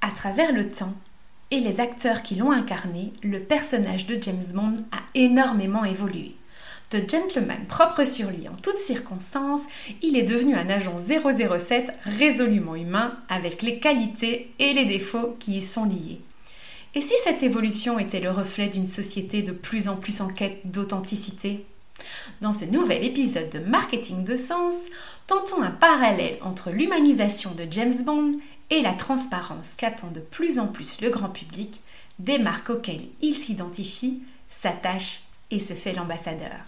À travers le temps et les acteurs qui l'ont incarné, le personnage de James Bond a énormément évolué. De gentleman propre sur lui en toutes circonstances, il est devenu un agent 007 résolument humain avec les qualités et les défauts qui y sont liés. Et si cette évolution était le reflet d'une société de plus en plus en quête d'authenticité? Dans ce nouvel épisode de Marketing de Sens, tentons un parallèle entre l'humanisation de James Bond et la transparence qu'attend de plus en plus le grand public des marques auxquelles il s'identifie, s'attache et se fait l'ambassadeur.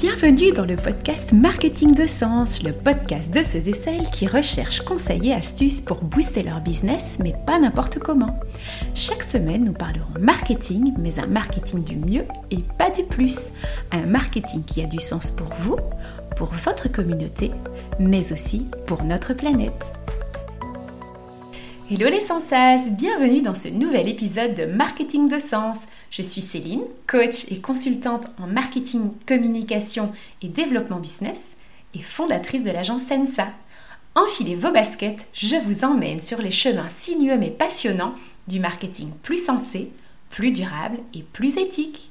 Bienvenue dans le podcast Marketing de Sens, le podcast de ceux et celles qui recherchent conseils et astuces pour booster leur business, mais pas n'importe comment. Chaque semaine, nous parlerons marketing, mais un marketing du mieux et pas du plus. Un marketing qui a du sens pour vous, pour votre communauté, mais aussi pour notre planète. Hello les sensas, bienvenue dans ce nouvel épisode de Marketing de Sens. Je suis Céline, coach et consultante en marketing, communication et développement business et fondatrice de l'agence Sensa. Enfilez vos baskets, je vous emmène sur les chemins sinueux mais passionnants du marketing plus sensé, plus durable et plus éthique.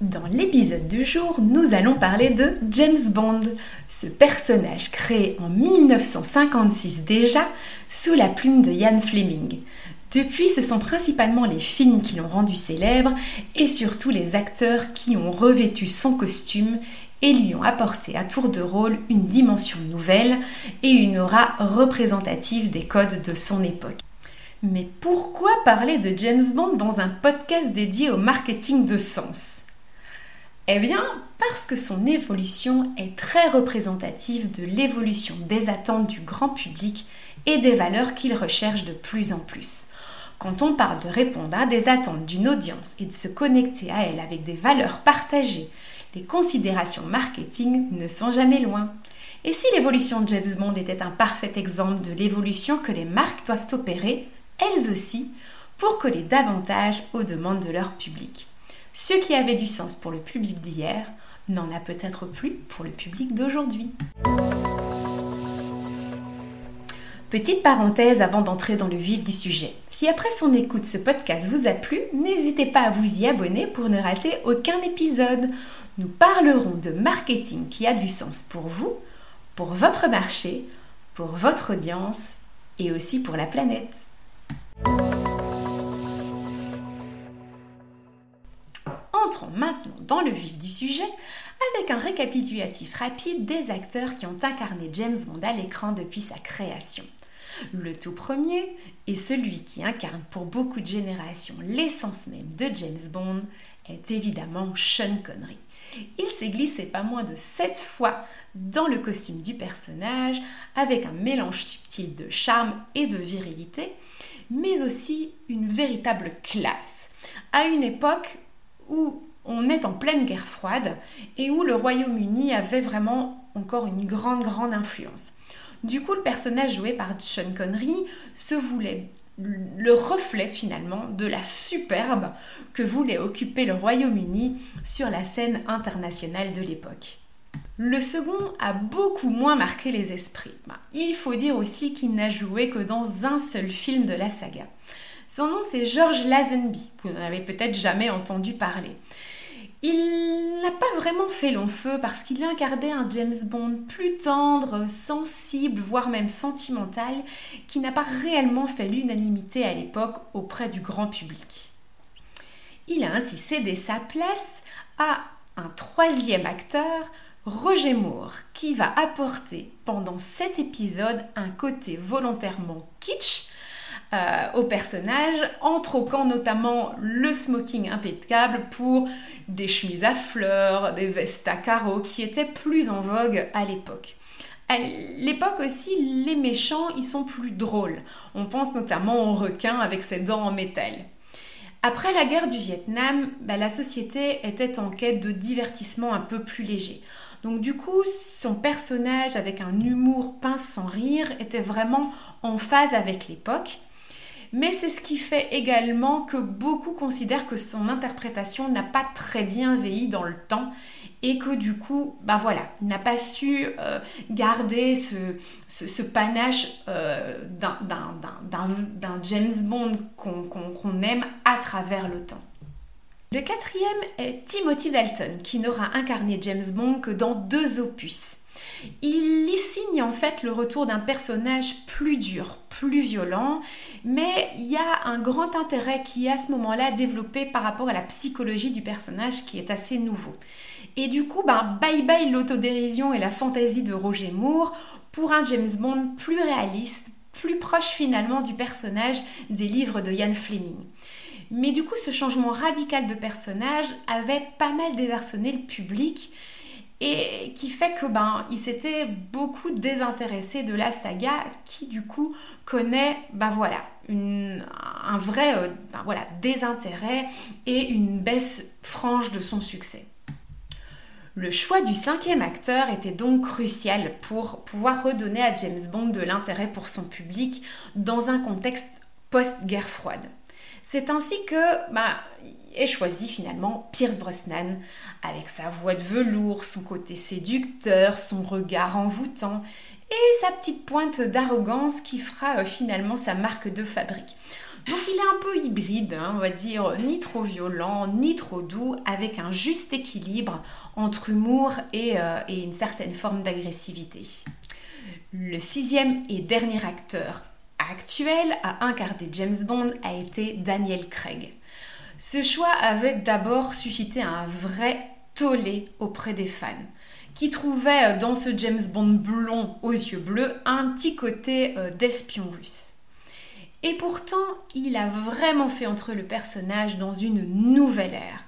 Dans l'épisode du jour, nous allons parler de James Bond, ce personnage créé en 1956 déjà sous la plume de Ian Fleming. Depuis, ce sont principalement les films qui l'ont rendu célèbre et surtout les acteurs qui ont revêtu son costume et lui ont apporté à tour de rôle une dimension nouvelle et une aura représentative des codes de son époque. Mais pourquoi parler de James Bond dans un podcast dédié au marketing de sens? Eh bien, parce que son évolution est très représentative de l'évolution des attentes du grand public et des valeurs qu'il recherche de plus en plus. Quand on parle de répondre à des attentes d'une audience et de se connecter à elle avec des valeurs partagées, les considérations marketing ne sont jamais loin. Et si l'évolution de James Bond était un parfait exemple de l'évolution que les marques doivent opérer, elles aussi, pour coller davantage aux demandes de leur public Ce qui avait du sens pour le public d'hier n'en a peut-être plus pour le public d'aujourd'hui. Petite parenthèse avant d'entrer dans le vif du sujet. Si après son écoute ce podcast vous a plu, n'hésitez pas à vous y abonner pour ne rater aucun épisode. Nous parlerons de marketing qui a du sens pour vous, pour votre marché, pour votre audience et aussi pour la planète. Maintenant dans le vif du sujet avec un récapitulatif rapide des acteurs qui ont incarné James Bond à l'écran depuis sa création. Le tout premier est celui qui incarne pour beaucoup de générations l'essence même de James Bond, est évidemment Sean Connery. Il s'est glissé pas moins de sept fois dans le costume du personnage, avec un mélange subtil de charme et de virilité, mais aussi une véritable classe, à une époque où on est en pleine guerre froide et où le Royaume-Uni avait vraiment encore une grande, grande influence. Du coup, le personnage joué par Sean Connery se voulait le reflet finalement de la superbe que voulait occuper le Royaume-Uni sur la scène internationale de l'époque. Le second a beaucoup moins marqué les esprits. Bah, il faut dire aussi qu'il n'a joué que dans un seul film de la saga. Son nom c'est George Lazenby, vous n'en avez peut-être jamais entendu parler. Il n'a pas vraiment fait long feu parce qu'il incarnait un James Bond plus tendre, sensible, voire même sentimental, qui n'a pas réellement fait l'unanimité à l'époque auprès du grand public. Il a ainsi cédé sa place à un troisième acteur, Roger Moore, qui va apporter pendant cet épisode un côté volontairement kitsch euh, au personnage, en troquant notamment le smoking impeccable pour des chemises à fleurs, des vestes à carreaux qui étaient plus en vogue à l'époque. À l'époque aussi, les méchants, ils sont plus drôles. On pense notamment aux requins avec ses dents en métal. Après la guerre du Vietnam, bah, la société était en quête de divertissement un peu plus léger. Donc du coup, son personnage avec un humour pince sans rire était vraiment en phase avec l'époque. Mais c'est ce qui fait également que beaucoup considèrent que son interprétation n'a pas très bien vieilli dans le temps et que du coup, bah voilà, il n'a pas su euh, garder ce, panache euh, d'un James Bond qu'on aime à travers le temps. Le quatrième est Timothy Dalton, qui n'aura incarné James Bond que dans deux opus. Il y signe en fait le retour d'un personnage plus dur, plus violent, mais il y a un grand intérêt qui est à ce moment-là développé par rapport à la psychologie du personnage qui est assez nouveau. Et du coup, ben, bye bye l'autodérision et la fantaisie de Roger Moore pour un James Bond plus réaliste, plus proche finalement du personnage des livres de Ian Fleming. Mais du coup, ce changement radical de personnage avait pas mal désarçonné le public et qui fait que ben il s'était beaucoup désintéressé de la saga qui du coup connaît ben voilà un vrai euh, ben voilà désintérêt et une baisse franche de son succès. Le choix du cinquième acteur était donc crucial pour pouvoir redonner à James Bond de l'intérêt pour son public dans un contexte post-guerre froide. C'est ainsi que bah, est choisi finalement Pierce Brosnan, avec sa voix de velours, son côté séducteur, son regard envoûtant et sa petite pointe d'arrogance qui fera euh, finalement sa marque de fabrique. Donc il est un peu hybride, hein, on va dire, ni trop violent, ni trop doux, avec un juste équilibre entre humour et, euh, et une certaine forme d'agressivité. Le sixième et dernier acteur actuel à incarner James Bond a été Daniel Craig. Ce choix avait d'abord suscité un vrai tollé auprès des fans, qui trouvaient dans ce James Bond blond aux yeux bleus un petit côté euh, d'espion russe. Et pourtant, il a vraiment fait entrer le personnage dans une nouvelle ère.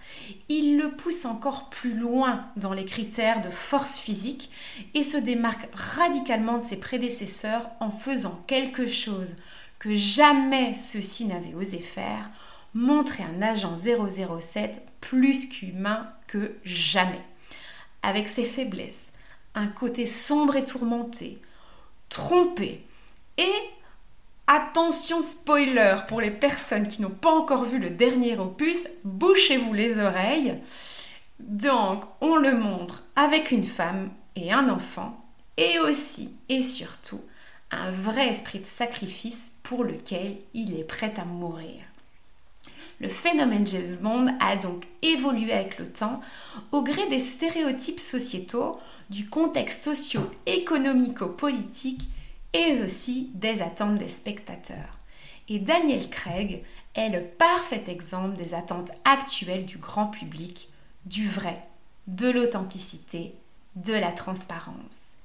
Il le pousse encore plus loin dans les critères de force physique et se démarque radicalement de ses prédécesseurs en faisant quelque chose que jamais ceux-ci n'avaient osé faire, montrer un agent 007 plus qu'humain que jamais. Avec ses faiblesses, un côté sombre et tourmenté, trompé et Attention spoiler pour les personnes qui n'ont pas encore vu le dernier opus, bouchez-vous les oreilles. Donc, on le montre avec une femme et un enfant, et aussi et surtout un vrai esprit de sacrifice pour lequel il est prêt à mourir. Le phénomène James Bond a donc évolué avec le temps au gré des stéréotypes sociétaux, du contexte socio-économico-politique et aussi des attentes des spectateurs. Et Daniel Craig est le parfait exemple des attentes actuelles du grand public, du vrai, de l'authenticité, de la transparence.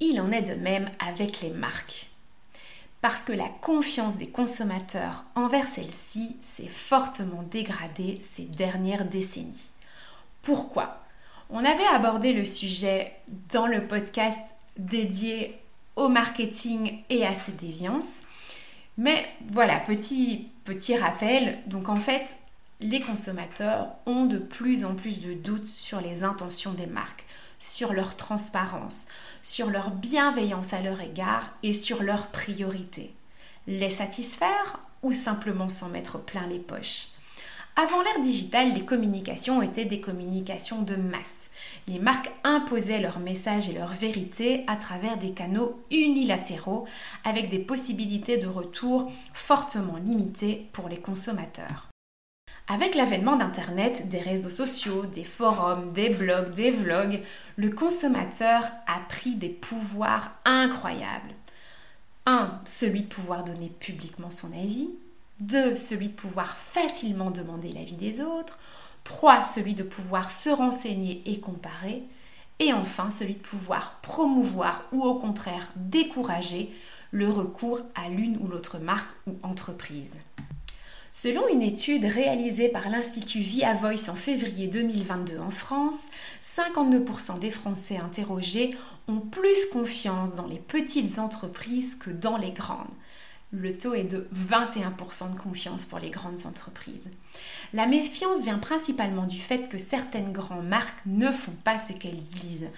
Il en est de même avec les marques. Parce que la confiance des consommateurs envers celles-ci s'est fortement dégradée ces dernières décennies. Pourquoi? On avait abordé le sujet dans le podcast dédié au marketing et à ses déviances. Mais voilà, petit, petit rappel, donc en fait, les consommateurs ont de plus en plus de doutes sur les intentions des marques, sur leur transparence, sur leur bienveillance à leur égard et sur leurs priorités. Les satisfaire ou simplement s'en mettre plein les poches? Avant l'ère digitale, les communications étaient des communications de masse. Les marques imposaient leurs messages et leurs vérités à travers des canaux unilatéraux avec des possibilités de retour fortement limitées pour les consommateurs. Avec l'avènement d'Internet, des réseaux sociaux, des forums, des blogs, des vlogs, le consommateur a pris des pouvoirs incroyables. 1. Celui de pouvoir donner publiquement son avis. 2. Celui de pouvoir facilement demander l'avis des autres. 3. Celui de pouvoir se renseigner et comparer. Et enfin, celui de pouvoir promouvoir ou au contraire décourager le recours à l'une ou l'autre marque ou entreprise. Selon une étude réalisée par l'Institut Via Voice en février 2022 en France, 52% des Français interrogés ont plus confiance dans les petites entreprises que dans les grandes. Le taux est de 21% de confiance pour les grandes entreprises. La méfiance vient principalement du fait que certaines grandes marques ne font pas ce qu'elles disent.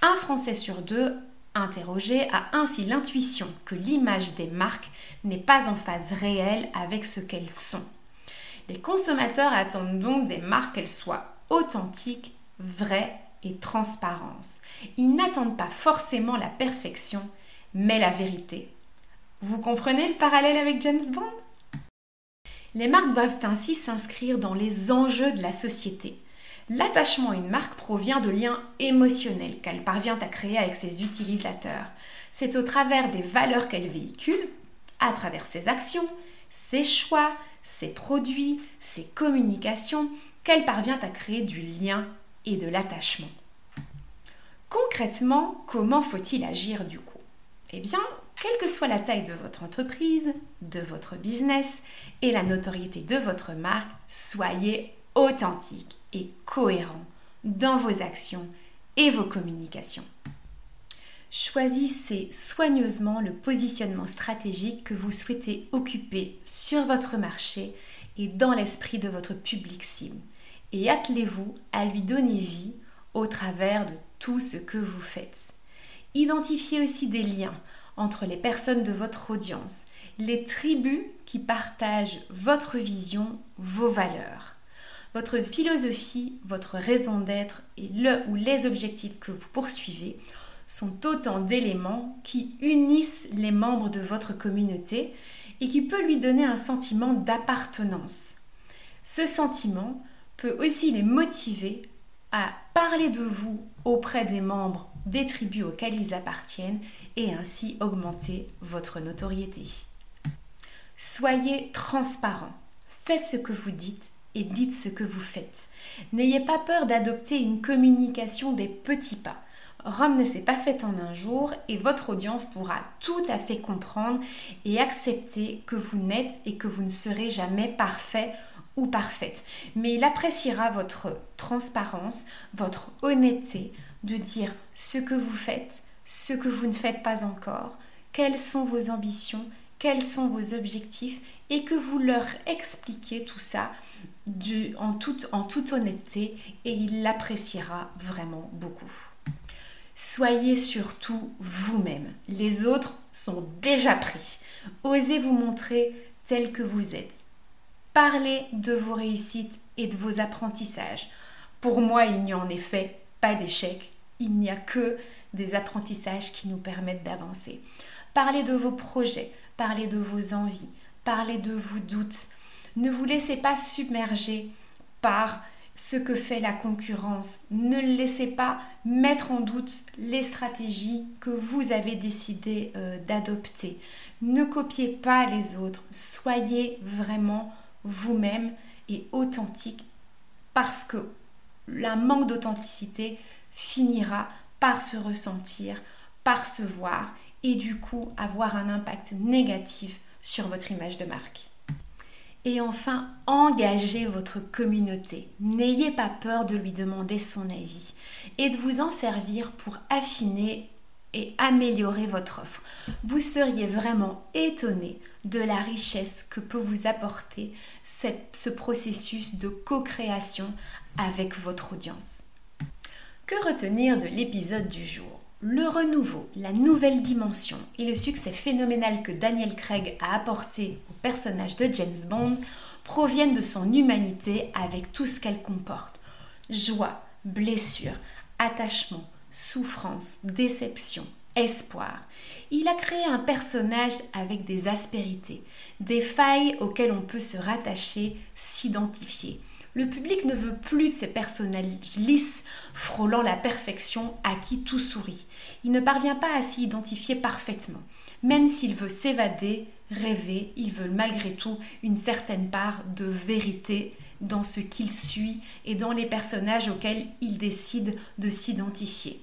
Un Français sur deux interrogé a ainsi l'intuition que l'image des marques n'est pas en phase réelle avec ce qu'elles sont. Les consommateurs attendent donc des marques qu'elles soient authentiques, vraies et transparentes. Ils n'attendent pas forcément la perfection, mais la vérité. Vous comprenez le parallèle avec James Bond? Les marques doivent ainsi s'inscrire dans les enjeux de la société. L'attachement à une marque provient de liens émotionnels qu'elle parvient à créer avec ses utilisateurs. C'est au travers des valeurs qu'elle véhicule, à travers ses actions, ses choix, ses produits, ses communications, qu'elle parvient à créer du lien et de l'attachement. Concrètement, comment faut-il agir du coup? Eh bien, quelle que soit la taille de votre entreprise, de votre business et la notoriété de votre marque, soyez authentique et cohérent dans vos actions et vos communications. Choisissez soigneusement le positionnement stratégique que vous souhaitez occuper sur votre marché et dans l'esprit de votre public cible et attelez-vous à lui donner vie au travers de tout ce que vous faites. Identifiez aussi des liens entre les personnes de votre audience, les tribus qui partagent votre vision, vos valeurs. Votre philosophie, votre raison d'être et le ou les objectifs que vous poursuivez sont autant d'éléments qui unissent les membres de votre communauté et qui peut lui donner un sentiment d'appartenance. Ce sentiment peut aussi les motiver à parler de vous auprès des membres des tribus auxquelles ils appartiennent et ainsi augmenter votre notoriété. Soyez transparent. Faites ce que vous dites et dites ce que vous faites. N'ayez pas peur d'adopter une communication des petits pas. Rome ne s'est pas faite en un jour et votre audience pourra tout à fait comprendre et accepter que vous n'êtes et que vous ne serez jamais parfait ou parfaite. Mais il appréciera votre transparence, votre honnêteté de dire ce que vous faites, ce que vous ne faites pas encore, quelles sont vos ambitions, quels sont vos objectifs et que vous leur expliquez tout ça en, toute, en toute honnêteté et il l'appréciera vraiment beaucoup. Soyez surtout vous-même. Les autres sont déjà pris. Osez vous montrer tel que vous êtes. Parlez de vos réussites et de vos apprentissages. Pour moi, il n'y a en effet pas d'échec. Il n'y a que des apprentissages qui nous permettent d'avancer. Parlez de vos projets, parlez de vos envies, parlez de vos doutes. Ne vous laissez pas submerger par ce que fait la concurrence. Ne laissez pas mettre en doute les stratégies que vous avez décidé euh, d'adopter. Ne copiez pas les autres. Soyez vraiment vous-même et authentique parce que la manque d'authenticité finira par se ressentir, par se voir et du coup avoir un impact négatif sur votre image de marque. Et enfin, engagez votre communauté. N'ayez pas peur de lui demander son avis et de vous en servir pour affiner et améliorer votre offre. Vous seriez vraiment étonné de la richesse que peut vous apporter ce processus de co-création avec votre audience. Que retenir de l'épisode du jour? Le renouveau, la nouvelle dimension et le succès phénoménal que Daniel Craig a apporté au personnage de James Bond proviennent de son humanité avec tout ce qu'elle comporte. Joie, blessure, attachement, souffrance, déception, espoir. Il a créé un personnage avec des aspérités, des failles auxquelles on peut se rattacher, s'identifier. Le public ne veut plus de ces personnages lisses, frôlant la perfection, à qui tout sourit. Il ne parvient pas à s'y identifier parfaitement. Même s'il veut s'évader, rêver, il veut malgré tout une certaine part de vérité dans ce qu'il suit et dans les personnages auxquels il décide de s'identifier.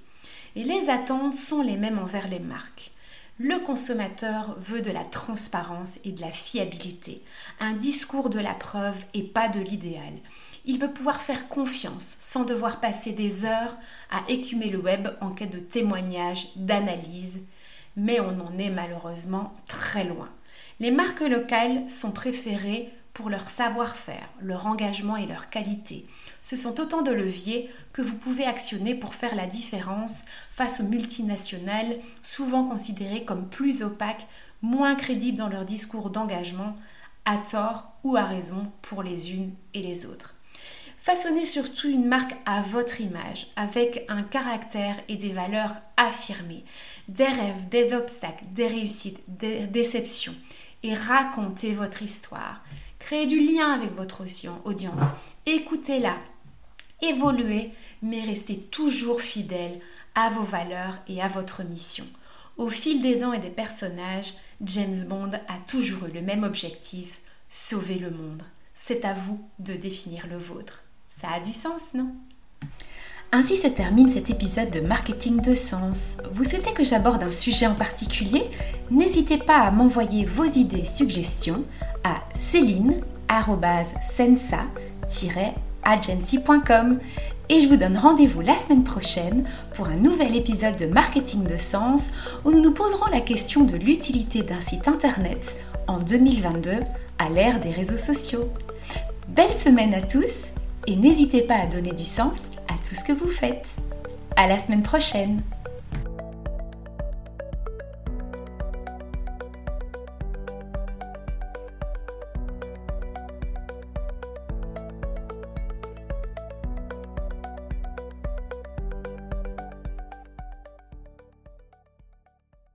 Et les attentes sont les mêmes envers les marques. Le consommateur veut de la transparence et de la fiabilité, un discours de la preuve et pas de l'idéal. Il veut pouvoir faire confiance sans devoir passer des heures à écumer le web en quête de témoignages, d'analyses, mais on en est malheureusement très loin. Les marques locales sont préférées pour leur savoir-faire, leur engagement et leur qualité. Ce sont autant de leviers que vous pouvez actionner pour faire la différence face aux multinationales, souvent considérées comme plus opaques, moins crédibles dans leur discours d'engagement, à tort ou à raison pour les unes et les autres. Façonnez surtout une marque à votre image, avec un caractère et des valeurs affirmées, des rêves, des obstacles, des réussites, des déceptions, et racontez votre histoire. Créez du lien avec votre audience, écoutez-la, évoluez, mais restez toujours fidèle à vos valeurs et à votre mission. Au fil des ans et des personnages, James Bond a toujours eu le même objectif, sauver le monde. C'est à vous de définir le vôtre. Ça a du sens, non? Ainsi se termine cet épisode de Marketing de Sens. Vous souhaitez que j'aborde un sujet en particulier? N'hésitez pas à m'envoyer vos idées, suggestions à céline-sensa-agency.com et je vous donne rendez-vous la semaine prochaine pour un nouvel épisode de Marketing de Sens où nous nous poserons la question de l'utilité d'un site internet en 2022 à l'ère des réseaux sociaux. Belle semaine à tous et n'hésitez pas à donner du sens à tout ce que vous faites. À la semaine prochaine!